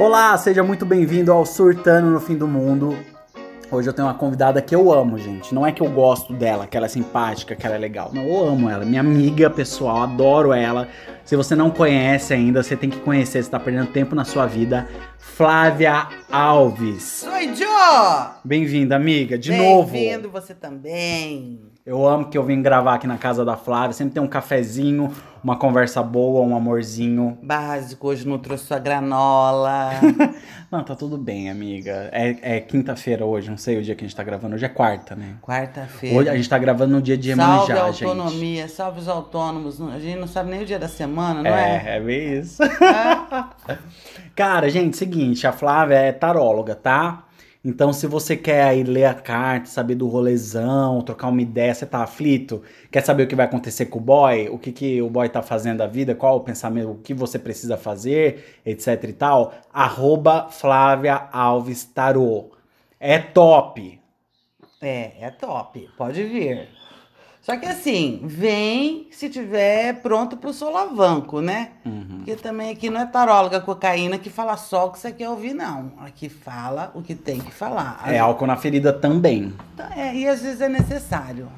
Olá, seja muito bem-vindo ao Surtando no Fim do Mundo. Hoje eu tenho uma convidada que eu amo, gente. Não é que eu gosto dela, que ela é simpática, que ela é legal. Não, eu amo ela. Minha amiga pessoal, adoro ela. Se você não conhece ainda, você tem que conhecer. Você tá perdendo tempo na sua vida. Flávia Alves. Oi, Joe! Bem-vinda, amiga, de novo. Bem-vindo você também. Eu amo que eu vim gravar aqui na casa da Flávia. Sempre tem um cafezinho, uma conversa boa, um amorzinho. Básico, hoje não trouxe sua granola. Não, tá tudo bem, amiga. É, é quinta-feira hoje, não sei o dia que a gente tá gravando. Hoje é quarta, né? Quarta-feira. Hoje a gente tá gravando no dia de Salve Iemanjá, a gente. autonomia, salve os autônomos. A gente não sabe nem o dia da semana, não é? É, é bem isso. É? Cara, gente, seguinte, a Flávia é taróloga, tá? Então, se você quer aí ler a carta, saber do rolezão, trocar uma ideia, você tá aflito, quer saber o que vai acontecer com o boy, o que, que o boy tá fazendo da vida, qual o pensamento, o que você precisa fazer, etc e tal, arroba Flávia Alves Tarô. É top. É, é top. Pode vir. Só que assim, vem se tiver pronto pro solavanco, né? Uhum. Porque também aqui não é taróloga cocaína que fala só o que você quer ouvir, não. Aqui fala o que tem que falar. É álcool na ferida também. É, e às vezes é necessário.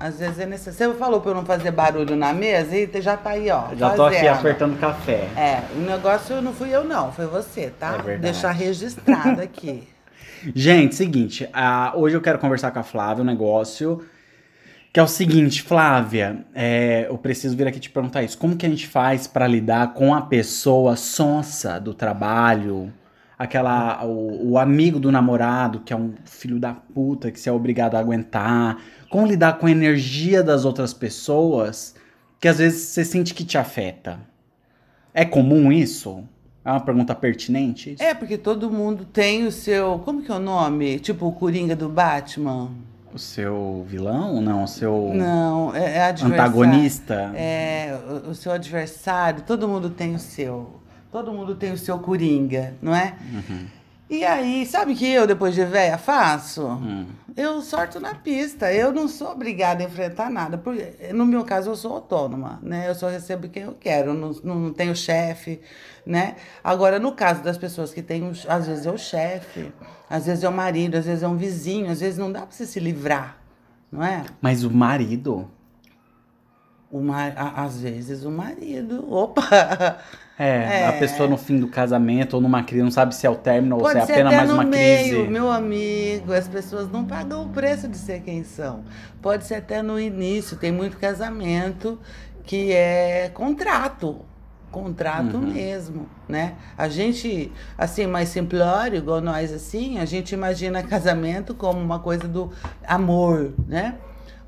Às vezes é necessário. Você falou pra eu não fazer barulho na mesa e já tá aí, ó. Já tô aqui fazendo. apertando café. É, o negócio não fui eu, não. Foi você, tá? É verdade. Deixar registrado aqui. Gente, seguinte, hoje eu quero conversar com a Flávia um negócio que é o seguinte, Flávia, é, eu preciso vir aqui te perguntar isso. Como que a gente faz pra lidar com a pessoa sonsa do trabalho, aquela o, o amigo do namorado que é um filho da puta que você é obrigado a aguentar? Como lidar com a energia das outras pessoas que às vezes você sente que te afeta? É comum isso? É uma pergunta pertinente? Isso? É, porque todo mundo tem o seu. Como que é o nome? Tipo o Coringa do Batman? O seu vilão? Não, o seu Não, é, é antagonista? É, o, o seu adversário, todo mundo tem o seu. Todo mundo tem o seu Coringa, não é? Uhum. E aí, sabe o que eu, depois de velha, faço? Hum. Eu sorto na pista. Eu não sou obrigada a enfrentar nada. Porque, no meu caso, eu sou autônoma, né? Eu só recebo quem eu quero. Eu não, não tenho chefe, né? Agora, no caso das pessoas que têm, às vezes é o chefe, às vezes é o marido, às vezes é um vizinho, às vezes não dá pra você se livrar, não é? Mas o marido? O ma- a- às vezes o marido. Opa! É, É. a pessoa no fim do casamento ou numa crise não sabe se é o término ou se é Pode apenas mais no uma meio, crise. meu amigo. As pessoas não pagam o preço de ser quem são. Pode ser até no início. Tem muito casamento que é contrato. Contrato Uhum. mesmo, né? A gente, assim, mais simplório, igual nós, assim, a gente imagina casamento como uma coisa do amor, né?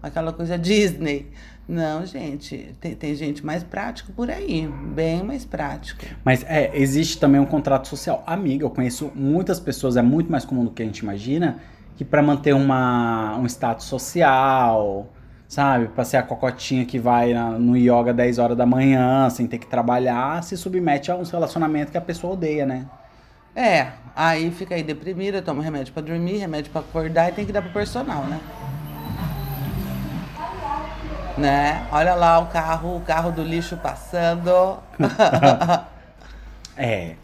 Aquela coisa Disney. Não, gente, tem, tem gente mais prático por aí, bem mais prático. Mas é, existe também um contrato social. Amiga, eu conheço muitas pessoas, é muito mais comum do que a gente imagina, que pra manter uma, um status social, sabe? Pra ser a cocotinha que vai na- no yoga 10 horas da manhã, sem ter que trabalhar, se submete a um relacionamento que a pessoa odeia, né? É, aí fica aí deprimida, toma remédio pra dormir, remédio pra acordar e tem que dar pro personal, né? Né? Olha lá o carro, o carro do lixo passando. É.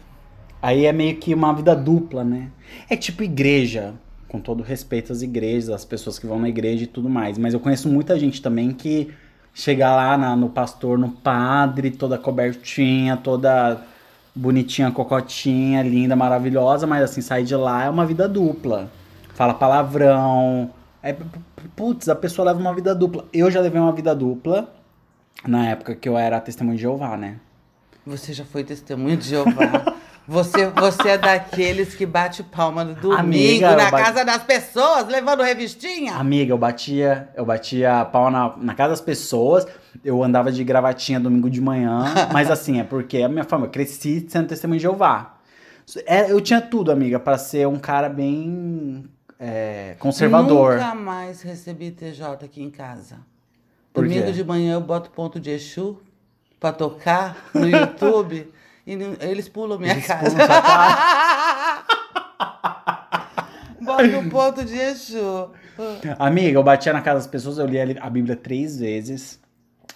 Aí é meio que uma vida dupla, né? É tipo igreja, com todo respeito às igrejas, às pessoas que vão na igreja e tudo mais. Mas eu conheço muita gente também que chega lá na- no pastor, no padre, toda cobertinha, toda bonitinha, cocotinha, linda, maravilhosa, mas assim, sai de lá é uma vida dupla. Fala palavrão. P- putz, a pessoa leva uma vida dupla. Eu já levei uma vida dupla na época que eu era testemunho de Jeová, né? Você já foi testemunho de Jeová. Você, você é daqueles que bate palma no domingo Amiga, na bate- casa das pessoas, levando revistinha. Amiga, eu batia, eu batia pau na, na casa das pessoas, eu andava de gravatinha domingo de manhã, mas assim, é porque a minha família, eu cresci sendo testemunho de Jeová. É, eu tinha tudo, amiga, pra ser um cara bem é, conservador. Nunca mais recebi TJ aqui em casa. Por Domingo quê? de manhã eu boto ponto de Exu pra tocar no YouTube e não- eles pulam minha Eles casa. pulam Bota um ponto de Exu. Amiga, eu batia na casa das pessoas, eu li a Bíblia três vezes.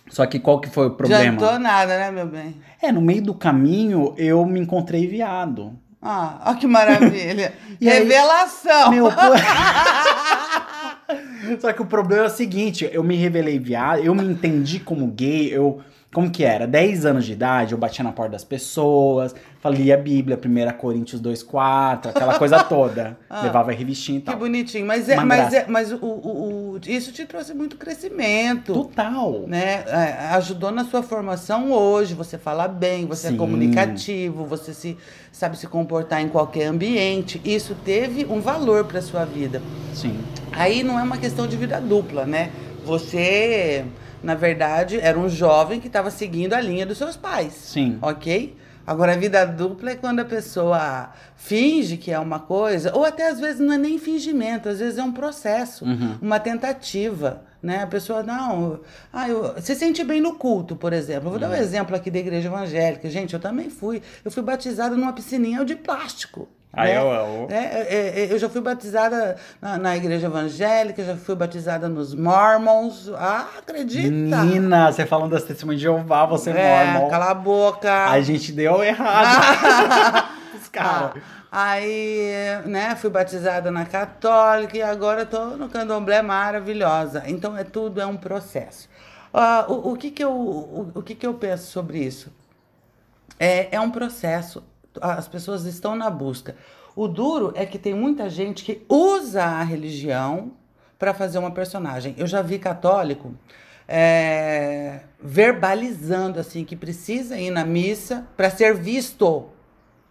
Só que qual que foi o problema? Adiantou nada, né, meu bem? É, no meio do caminho eu me encontrei viado. Ah, ó que maravilha. E aí- Revelação. Meu, Só que o problema é o seguinte, eu me revelei viado, eu me entendi como gay, eu... Como que era? 10 anos de idade, eu batia na porta das pessoas, lia a Bíblia, 1 Coríntios 2,4, aquela coisa toda. Ah. Levava revistinha e Que tal. bonitinho. Mas, é, mas, é, mas o, o- o- isso te trouxe muito crescimento. Total. Né? É, Ajudou na sua formação hoje. Você fala bem, você Sim. é comunicativo, você se, sabe se comportar em qualquer ambiente. Isso teve um valor para sua vida. Sim. Aí não é uma questão de vida dupla, né? Você, na verdade, era um jovem que estava seguindo a linha dos seus pais. Sim. Ok? Agora, a vida dupla é quando a pessoa finge que é uma coisa, ou até às vezes não é nem fingimento, às vezes é um processo, Uhum. uma tentativa. Né? A pessoa, não, ah, eu, se sente bem no culto, por exemplo. Eu vou dar um Uhum. exemplo aqui da igreja evangélica. Gente, eu também fui. Eu fui batizada numa piscininha de plástico. Ah, né? eu- eu- É, é, é, eu já fui batizada na, na igreja evangélica, já fui batizada nos Mormons. Ah, acredita? Menina, você falando das testemunhas de Jeová, você é, mormon. cala a boca. A gente deu errado. Os caras. Ah, aí, né, fui batizada na católica e agora tô no candomblé maravilhosa. Então é tudo é um processo. Ah, o, o que que eu o, o que que eu penso sobre isso? É, é um processo. As pessoas estão na busca. O duro é que tem muita gente que usa a religião para fazer uma personagem. Eu já vi católico é, verbalizando assim que precisa ir na missa para ser visto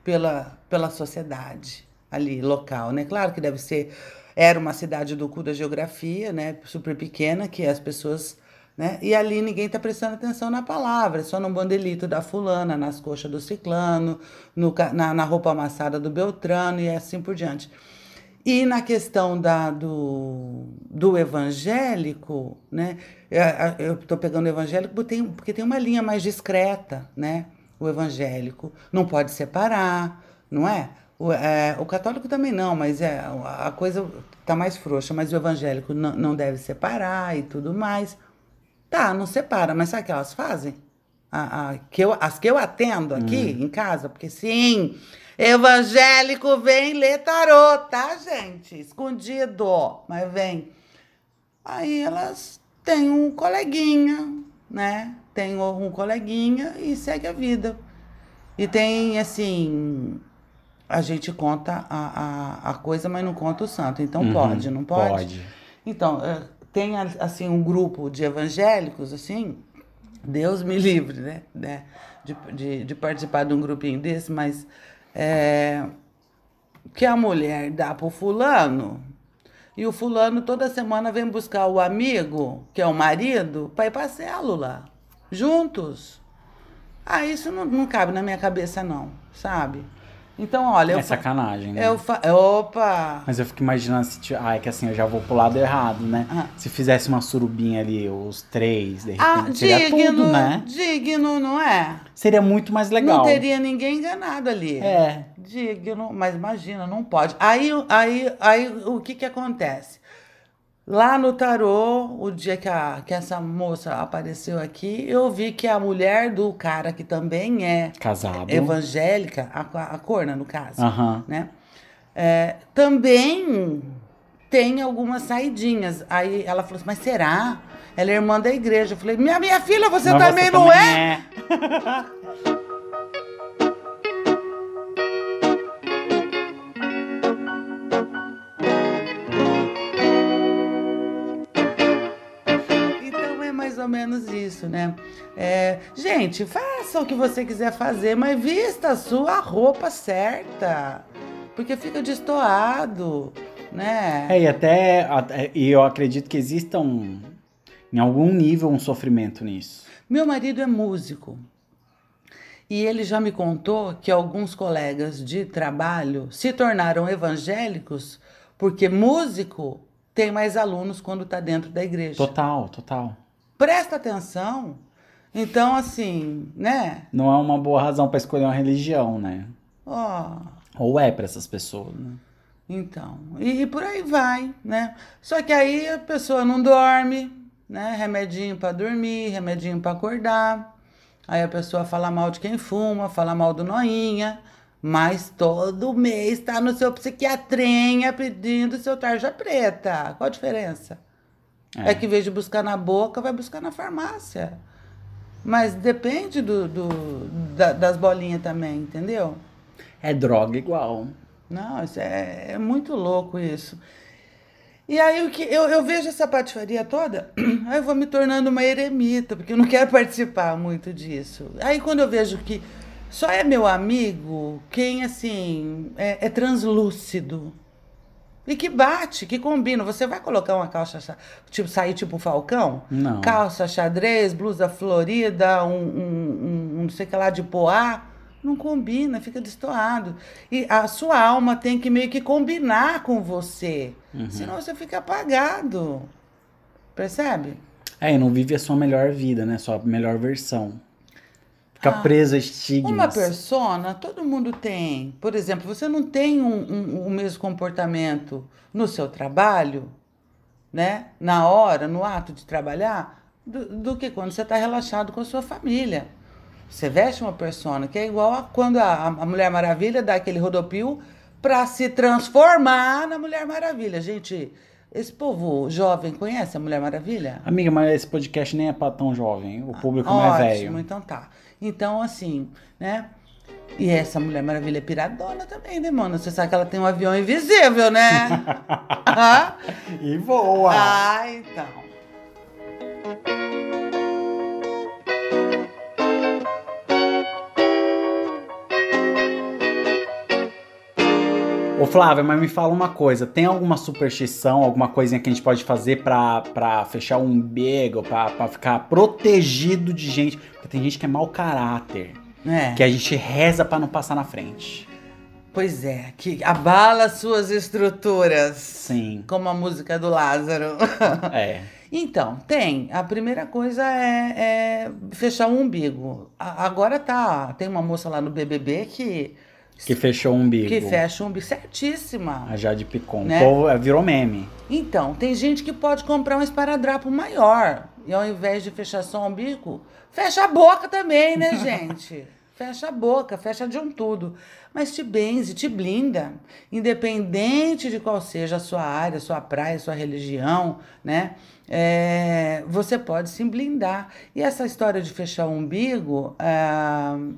pela, pela sociedade ali local, né? Claro que deve ser era uma cidade do cu da geografia, né? Super pequena que as pessoas, né? E ali ninguém tá prestando atenção na palavra, só no bandelito da fulana, nas coxas do ciclano, no, na, na roupa amassada do Beltrano e assim por diante. E na questão da, do, do evangélico, né? Eu estou pegando o evangélico porque tem, porque tem uma linha mais discreta, né? O evangélico não pode separar, não é? O, é, o católico também não, mas é, a coisa tá mais frouxa, mas o evangélico não, não deve separar e tudo mais. Tá, não separa, mas sabe o que elas fazem? A, a- que eu, as que eu atendo aqui em casa, porque sim, evangélico vem ler tarô, tá, gente? Escondido, mas vem. Aí elas têm um coleguinha, né? Tem um coleguinha e segue a vida. E tem, assim, a gente conta a, a, a coisa, mas não conta o santo. Então Uhum, pode, não pode? Pode. Então, é, tem assim um grupo de evangélicos, assim, Deus me livre, né? né, De, de, de participar de um grupinho desse, mas é, que a mulher dá pro fulano e o fulano toda semana vem buscar o amigo, que é o marido, para ir pra célula, juntos. Ah, isso não, não cabe na minha cabeça, não, sabe? Então, olha, eu É fa- sacanagem, né? eu fa- Opa! Mas eu fico imaginando se. Ah, é que assim, eu já vou pro lado errado, né? Ah. Se fizesse uma surubinha ali, os três, de repente, Ah, seria digno, tudo, né? digno, não é? Seria muito mais legal. Não teria ninguém enganado ali. É. Digno, mas imagina, não pode. Aí, aí, aí o que que acontece? Lá no tarô, o dia que, a, que essa moça apareceu aqui, eu vi que a mulher do cara, que também é Casado. evangélica, a, a corna no caso, Aham. né? É, também tem algumas saidinhas. Aí ela falou assim, mas será? Ela é irmã da igreja. Eu falei, minha, minha filha, você Mas também não também é? É ou menos isso, né? É, gente, faça o que você quiser fazer, mas vista a sua roupa certa. Porque fica destoado, né? É, e até. até- E eu acredito que exista um. Em algum nível, um sofrimento nisso. Meu marido é músico. E ele já me contou que alguns colegas de trabalho se tornaram evangélicos porque músico tem mais alunos quando está dentro da igreja. Total, total. Presta atenção. Então, assim, né? Não é uma boa razão pra escolher uma religião, né? Ó, Ou é pra essas pessoas, né? Então, e, e por aí vai, né? Só que aí a pessoa não dorme, né? Remedinho pra dormir, remedinho pra acordar. Aí a pessoa fala mal de quem fuma, fala mal do noinha, Mas todo mês tá no seu psiquiatrinha pedindo seu tarja preta. Qual a diferença? É. é que em vez de buscar na boca, vai buscar na farmácia. Mas depende do, do da, das bolinhas também, entendeu? É droga igual. Não, isso é, é muito louco isso. E aí o que eu, eu vejo essa patifaria toda, aí eu vou me tornando uma eremita, porque eu não quero participar muito disso. Aí quando eu vejo que só é meu amigo quem assim é, é translúcido. E que bate, que combina. Você vai colocar uma calça, tipo, sair tipo Falcão? Não. Calça xadrez, blusa florida, um, um, um, um não sei o que lá de poá não combina, fica destoado. E a sua alma tem que meio que combinar com você. Uhum. Senão você fica apagado. Percebe? É, e não vive a sua melhor vida, né? Sua melhor versão. Fica ah, presa a estigmas. Uma persona, todo mundo tem. Por exemplo, você não tem um, um, um mesmo comportamento no seu trabalho, né? Na hora, no ato de trabalhar, do, do que quando você está relaxado com a sua família. Você veste uma persona que é igual a quando a, a Mulher Maravilha dá aquele rodopio para se transformar na Mulher Maravilha. Gente, esse povo jovem conhece a Mulher Maravilha? Amiga, mas esse podcast nem é para tão jovem. O público ah, não é velho. Ótimo, então tá. Então, assim, né? E essa Mulher Maravilha é piradona também, né, mano? Você sabe que ela tem um avião invisível, né? e voa. Ah, então. Ô Flávia, mas me fala uma coisa, tem alguma superstição, alguma coisinha que a gente pode fazer pra, pra fechar o umbigo, pra, pra ficar protegido de gente? Porque tem gente que é mau caráter, é. que a gente reza pra não passar na frente. Pois é, que abala suas estruturas. Sim. Como a música do Lázaro. É. Então, tem. A primeira coisa é, é fechar o umbigo. agora tá. Tem uma moça lá no BBB que que fechou o umbigo. Que fecha o umbigo. Certíssima. A Jade Picon. Né? O povo é, virou meme. Então, tem gente que pode comprar um esparadrapo maior. E ao invés de fechar só o umbigo, fecha a boca também, né, gente? fecha a boca, fecha de um tudo. Mas te benze, te blinda. Independente de qual seja a sua área, sua praia, sua religião, né? É, você pode se blindar. E essa história de fechar o umbigo, é,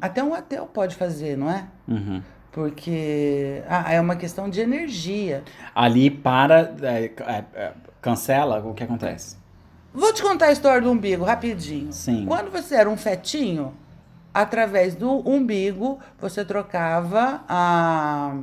até um ateu pode fazer, não é? Uhum. Porque ah, é uma questão de energia. Ali para. É, é, é, cancela o que acontece. Vou te contar a história do umbigo rapidinho. Sim. Quando você era um fetinho, através do umbigo, você trocava ah,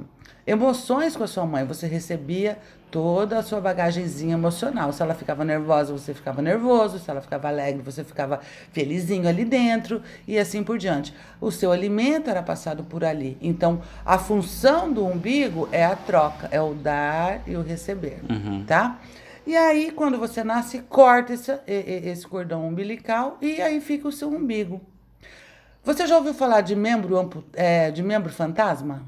emoções com a sua mãe. Você recebia toda a sua bagagenzinha emocional. Se ela ficava nervosa, você ficava nervoso. Se ela ficava alegre, você ficava felizinho ali dentro e assim por diante. O seu alimento era passado por ali. Então, a função do umbigo é a troca, é o dar e o receber, uhum. tá? E aí, quando você nasce, corta esse, esse cordão umbilical e aí fica o seu umbigo. Você já ouviu falar de membro, é, de membro fantasma?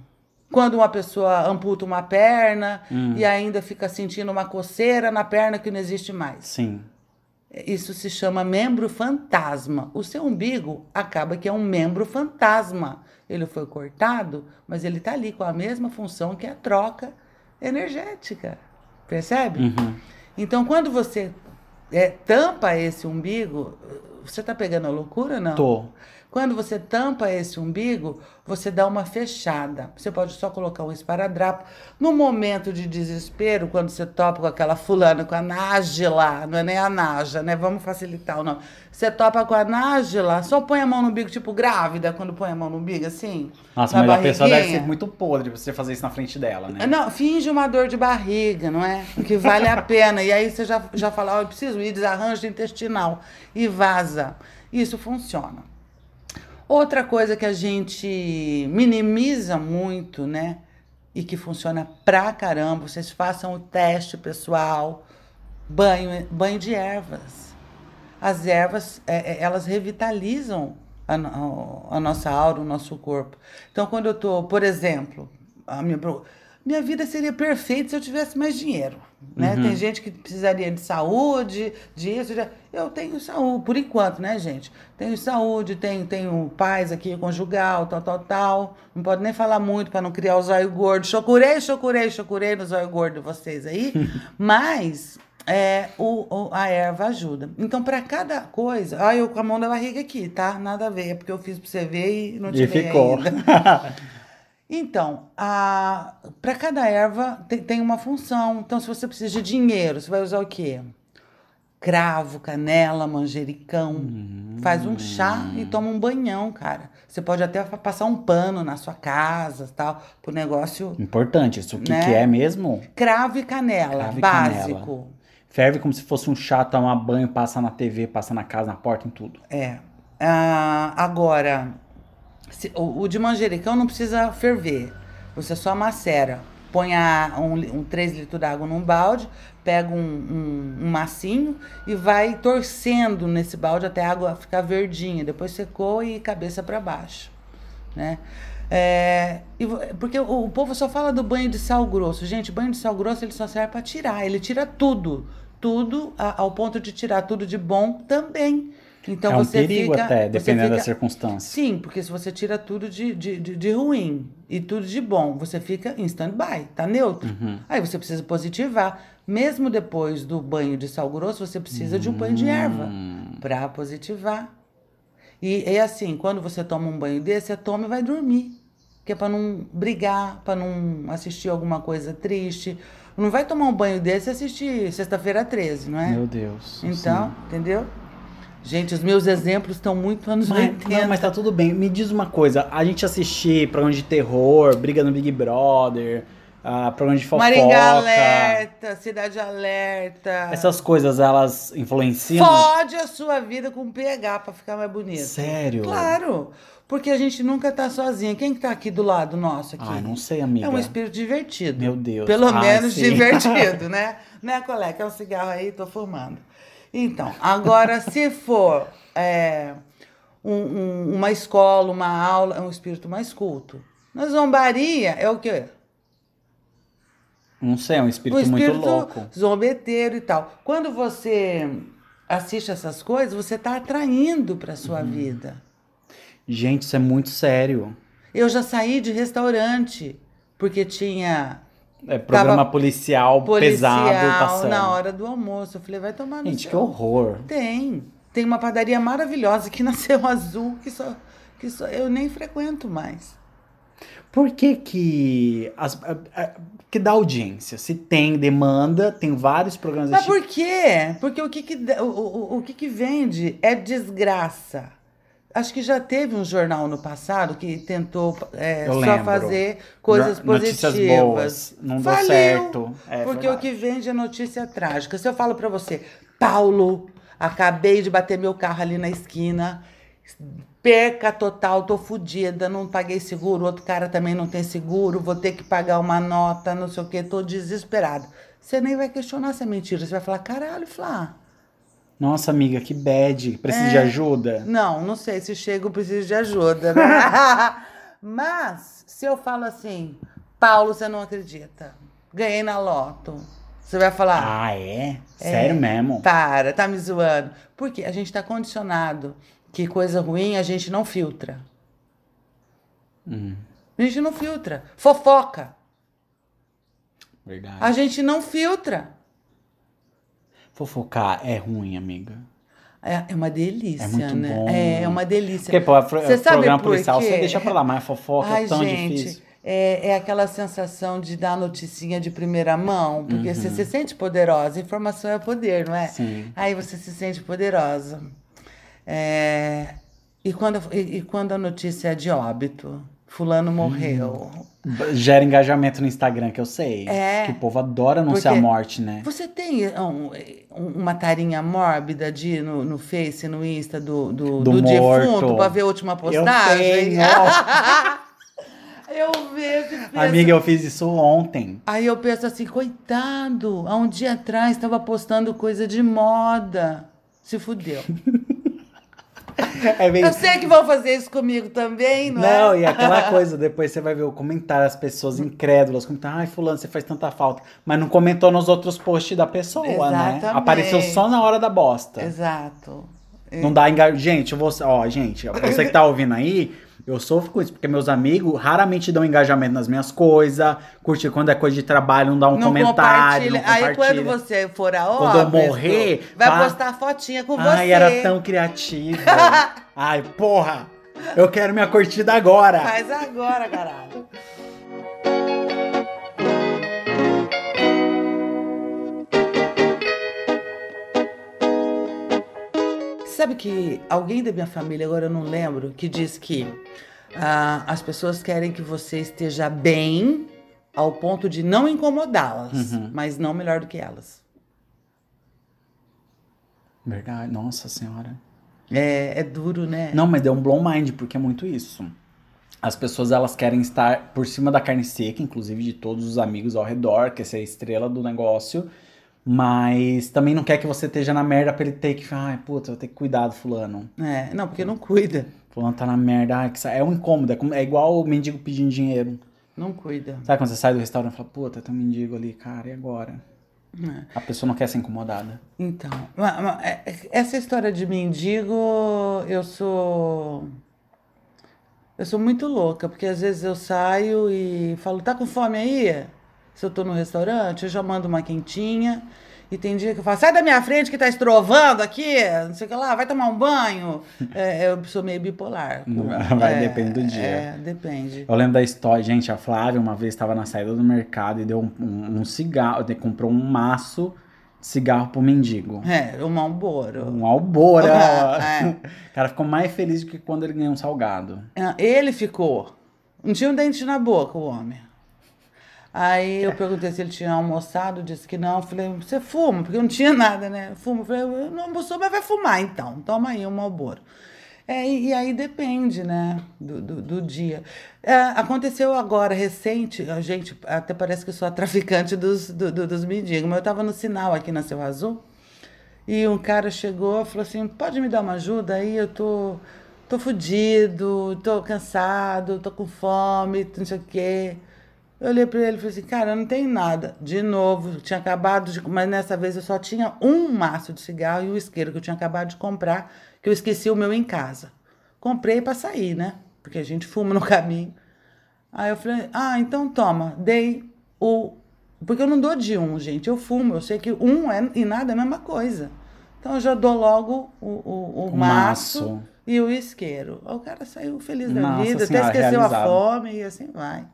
Quando uma pessoa amputa uma perna hum. e ainda fica sentindo uma coceira na perna que não existe mais. Sim. Isso se chama membro fantasma. O seu umbigo acaba que é um membro fantasma. Ele foi cortado, mas ele está ali com a mesma função que a troca energética. Percebe? Uhum. Então, quando você é, tampa esse umbigo, você está pegando a loucura, não? Tô. Quando você tampa esse umbigo, você dá uma fechada. Você pode só colocar um esparadrapo. No momento de desespero, quando você topa com aquela fulana, com a Nájila, não é nem a Naja, né? Vamos facilitar o nome. Você topa com a Nájila, só põe a mão no umbigo, tipo grávida, quando põe a mão no umbigo, assim. Nossa, mas a pessoa deve ser muito podre você fazer isso na frente dela, né? Não, finge uma dor de barriga, não é? Que vale a pena. E aí você já, já fala, oh, eu preciso ir, desarranjo intestinal. E vaza. Isso funciona. Outra coisa que a gente minimiza muito, né? E que funciona pra caramba, vocês façam o teste pessoal, banho, banho de ervas. As ervas, é, é elas revitalizam a, a, a, nossa aura, o nosso corpo. Então, quando eu tô, por exemplo, a minha minha vida seria perfeita se eu tivesse mais dinheiro. Né? Tem gente que precisaria de saúde, disso. de- Eu tenho saúde, por enquanto, né, gente? Tenho saúde, tenho, tenho paz aqui, conjugal, tal, tal, tal. Não pode nem falar muito para não criar o zóio gordo. Chocurei, chocurei, chocurei no zóio gordo de vocês aí. Mas é, o, o- a erva ajuda. Então, para cada coisa. Olha, eu com a mão da barriga aqui, tá? Nada a ver. É porque eu fiz para você ver e não E tirei ficou. Então, para cada erva tem, tem uma função. Então, se você precisa de dinheiro, você vai usar o quê? Cravo, canela, manjericão. Faz um chá e toma um banhão, cara. Você pode até passar um pano na sua casa, tal, pro negócio. Importante, isso o que, Né? que é mesmo? Cravo e canela, Cravo e básico. canela. Ferve como se fosse um chá, toma banho, passa na TV, passa na casa, na porta, em tudo. É. Ah, agora, o, o de manjericão não precisa ferver. Você só macera. Põe a, um, um 3 litros d'água num balde, pega um, um, um massinho e vai torcendo nesse balde até a água ficar verdinha. Depois secou e cabeça para baixo. Né? É, e porque o, o povo só fala do banho de sal grosso. Gente, banho de sal grosso ele só serve para tirar. Ele tira tudo. Tudo a- ao ponto de tirar tudo de bom também. Então é um você perigo fica, até, dependendo da fica- circunstância. Sim, porque se você tira tudo de, de, de, de ruim e tudo de bom, você fica em stand-by, tá neutro. Uhum. Aí você precisa positivar. Mesmo depois do banho de sal grosso, você precisa de um banho de erva Hum. para positivar. E é assim, quando você toma um banho desse, você toma e vai dormir. Que é para não brigar, para não assistir alguma coisa triste. Não vai tomar um banho desse e assistir Sexta-feira 13, não é? Meu Deus. Então, sim. entendeu? Gente, os meus exemplos estão muito anos Mas, 80. não, mas tá tudo bem. Me diz uma coisa. A gente assistir programa de terror, briga no Big Brother, ah, programa de fofoca. Maringá Alerta, Cidade Alerta. Essas coisas, elas influenciam? Fode a sua vida com pH pra ficar mais bonito. Sério? Claro. Porque a gente nunca tá sozinha. Quem que tá aqui do lado nosso aqui? Ai, não sei, amiga. É um espírito divertido. Meu Deus. Pelo Ai, menos sim. divertido, né? Né, colega? É um cigarro aí, tô fumando. Então, agora, se for é, um- um- uma escola, uma aula, é um espírito mais culto. Na zombaria é o quê? Não sei, é um espírito, espírito muito louco. zombeteiro e tal. Quando você assiste essas coisas, você está atraindo para sua Uhum. vida. Gente, isso é muito sério. Eu já saí de restaurante porque tinha É programa policial, policial pesado passando. na hora do almoço. Eu falei, vai tomar no Gente, seu- que horror. Tem. Tem uma padaria maravilhosa aqui na Céu Azul que só que só eu nem frequento mais. Por que que... As, que dá audiência? Se tem demanda, tem vários programas Mas desse por quê? Porque o que que, o, o, o que que vende é desgraça. Acho que já teve um jornal no passado que tentou é, só lembro. fazer coisas notícias positivas. boas, não deu Faliu, certo. É porque o verdade. que vende é notícia trágica. Se eu falo pra você, Paulo, acabei de bater meu carro ali na esquina, perca total, tô fodida, não paguei seguro, outro cara também não tem seguro, vou ter que pagar uma nota, não sei o que, tô desesperada. Você nem vai questionar se é mentira, você vai falar, caralho, Flá. Nossa, amiga, que bad. Precisa É. de ajuda? Não, não sei se chega eu preciso de ajuda, né? Mas, se eu falo assim, Paulo, você não acredita, ganhei na loto, você vai falar, Ah, é? Sério mesmo? para, tá me zoando. Porque a gente tá condicionado que coisa ruim a gente não filtra. Hum, A gente não filtra. Fofoca, verdade. a gente não filtra. Fofocar é ruim, amiga. É, é uma delícia, É muito né? bom. É, é uma delícia. Porque, pô, Você sabe programa por policial, quê? você deixa pra lá, mas fofoca Ai, é tão gente, difícil. É, é aquela sensação de dar noticinha de primeira mão, porque você se sente poderosa. Informação é poder, não é? Uhum. Sim. Aí você se sente poderosa. É, e, quando, e, e quando a notícia é de óbito? Fulano morreu. Gera engajamento no Instagram, que eu sei. É. Que o povo adora anunciar a morte, né? Você tem um- uma tarinha mórbida de no, no Face, no Insta do, do, Do do defunto pra ver a última Eu postagem? tenho. Eu vejo penso, Amiga, eu fiz isso ontem. Aí eu penso assim, coitado, há um dia atrás estava postando coisa de moda. Se fudeu. É bem... Eu sei que vão fazer isso comigo também, não, Não, é? e aquela coisa, depois você vai ver o comentário, as pessoas incrédulas, comentam, ai, fulano, você faz tanta falta. Mas não comentou nos outros posts da pessoa, né? Exatamente. Apareceu só na hora da bosta. Exato. Não dá engajamento. Gente, eu vou. Ó, gente, você que tá ouvindo aí, eu sofro com isso, porque meus amigos raramente dão engajamento nas minhas coisas. Curtir quando é coisa de trabalho, não dá um Não comentário. Não compartilha. Aí quando compartilha. você for a Quando eu morrer, vai pá. postar fotinha com você. Ai, era tão criativo. Ai, porra! Eu quero minha curtida agora. Faz agora, caralho. Sabe que alguém da minha família, agora eu não lembro, que diz que ah, as pessoas querem que você esteja bem ao ponto de não incomodá-las, Uhum. mas não melhor do que elas. Verdade, nossa senhora. É, é duro, né? Não, mas deu um blow mind, porque é muito isso. As pessoas elas querem estar por cima da carne seca, inclusive de todos os amigos ao redor, quer ser a estrela do negócio, mas também não quer que você esteja na merda pra ele ter que, ai, puta, vou ter que cuidar do fulano. É, não, porque não cuida. Fulano tá na merda, ai, que sa- é um incômodo, é, como- é igual o mendigo pedindo dinheiro. Não cuida. Sabe quando você sai do restaurante e fala, puta, tem um mendigo ali, cara, e agora? É. A pessoa não quer ser incomodada. Então, ma- é- essa história de mendigo, eu sou. Eu sou muito louca, porque às vezes eu saio e falo, tá com fome aí? Se eu tô no restaurante, eu já mando uma quentinha. E tem dia que eu falo, sai da minha frente que tá estrovando aqui, não sei o que lá, vai tomar um banho. É, eu sou meio bipolar. Vai, é, depende do dia. É, depende. Eu lembro da história, gente, a Flávia uma vez estava na saída do mercado e deu um, um- um cigarro, de- comprou um maço de cigarro pro mendigo. É, o Malboro. Um albora. É. O cara ficou mais feliz do que quando ele ganhou um salgado. Ah, Ele ficou. Não tinha um dente na boca, o homem. Aí eu perguntei se ele tinha almoçado, disse que não. Falei, você fuma? Porque não tinha nada, né? Fuma. Falei, "Eu não almoçou, mas vai fumar então. Toma aí um Malboro. É, e, e aí depende, né, do, do, do dia. É, aconteceu agora, recente, gente, até parece que sou a traficante dos, do- do- dos mendigos, mas eu estava no sinal aqui na Seu Azul, e um cara chegou e falou assim: pode me dar uma ajuda aí? Eu tô, tô fudido, tô cansado, tô com fome, não sei o quê. Eu olhei pra ele e falei assim: cara, eu não tenho nada. De novo, tinha acabado de. Mas nessa vez eu só tinha um maço de cigarro e o isqueiro que eu tinha acabado de comprar, que eu esqueci o meu em casa. Comprei pra sair, né? Porque a gente fuma no caminho. Aí eu falei, ah, então toma, dei o. Porque eu não dou de um, gente. Eu fumo, eu sei que um é, e nada é a mesma coisa. Então eu já dou logo o, o, o O maço, maço. e o isqueiro. O cara saiu feliz da Nossa vida, Senhora, até esqueceu realizado. a fome e assim vai.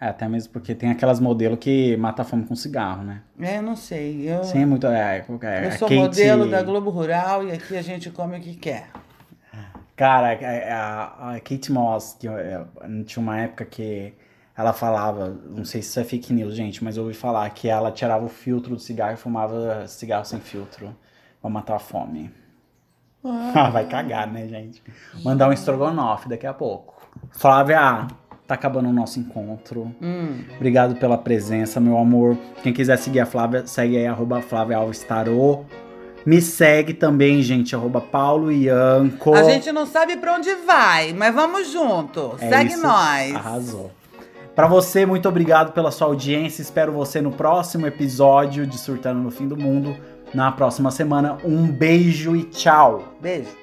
É, até mesmo porque tem aquelas modelos que mata a fome com cigarro, né? É, eu não sei. Eu, Sim, é muito. É, é, eu sou Kate- modelo da Globo Rural e aqui a gente come o que quer. Cara, a, a, a Kate Moss, que é, tinha uma época que ela falava, não sei se isso é fake news, gente, mas eu ouvi falar que ela tirava o filtro do cigarro e fumava cigarro sem filtro pra matar a fome. Ah, vai cagar, né, gente? Mandar um estrogonofe daqui a pouco. Flávia, tá acabando o nosso encontro. Hum. Obrigado pela presença, meu amor. Quem quiser seguir a Flávia, segue aí, arroba Flávia Alves Tarô. Me segue também, gente, arroba Paulo Ianco. A gente não sabe pra onde vai, mas vamos junto. É Segue isso. nós. Arrasou. Pra você, muito obrigado pela sua audiência. Espero você no próximo episódio de Surtando no Fim do Mundo. Na próxima semana. Um beijo e tchau. Beijo.